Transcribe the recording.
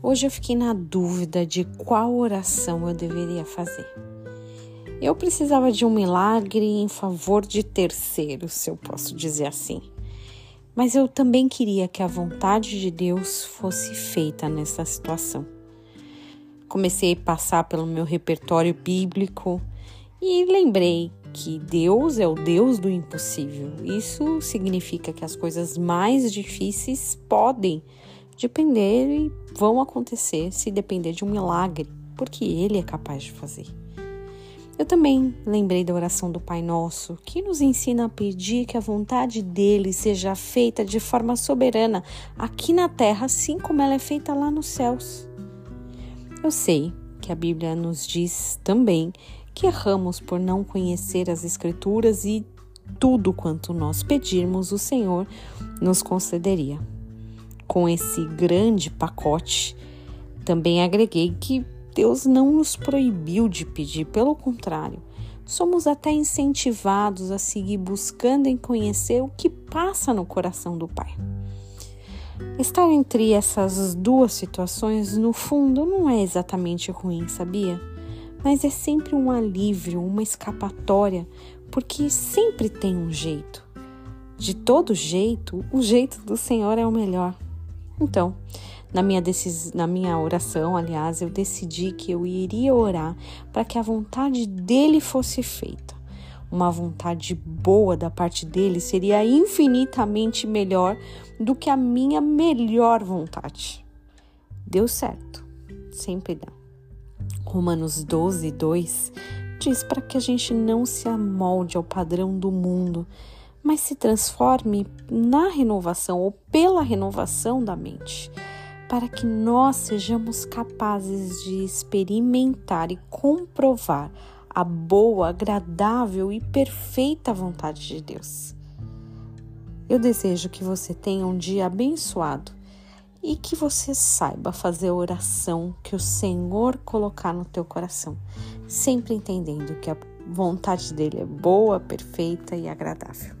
Hoje eu fiquei na dúvida de qual oração eu deveria fazer. Eu precisava de um milagre em favor de terceiros, se eu posso dizer assim. Mas eu também queria que a vontade de Deus fosse feita nessa situação. Comecei a passar pelo meu repertório bíblico e lembrei que Deus é o Deus do impossível. Isso significa que as coisas mais difíceis podem depender e vão acontecer se depender de um milagre, porque Ele é capaz de fazer. Eu também lembrei da oração do Pai Nosso, que nos ensina a pedir que a vontade dele seja feita de forma soberana aqui na terra, assim como ela é feita lá nos céus. Eu sei que a Bíblia nos diz também que erramos por não conhecer as Escrituras e tudo quanto nós pedirmos, o Senhor nos concederia. Com esse grande pacote, também agreguei que Deus não nos proibiu de pedir, pelo contrário, somos até incentivados a seguir buscando em conhecer o que passa no coração do Pai. Estar entre essas duas situações, no fundo, não é exatamente ruim, sabia? Mas é sempre um alívio, uma escapatória, porque sempre tem um jeito. De todo jeito, o jeito do Senhor é o melhor. Então, na minha, decis... na minha oração, aliás, eu decidi que eu iria orar para que a vontade dele fosse feita. Uma vontade boa da parte dele seria infinitamente melhor do que a minha melhor vontade. Deu certo, sempre dá. Romanos 12, 2 diz para que a gente não se amolde ao padrão do mundo, mas se transforme na renovação ou pela renovação da mente, para que nós sejamos capazes de experimentar e comprovar a boa, agradável e perfeita vontade de Deus. Eu desejo que você tenha um dia abençoado e que você saiba fazer a oração que o Senhor colocar no teu coração, sempre entendendo que a vontade dele é boa, perfeita e agradável.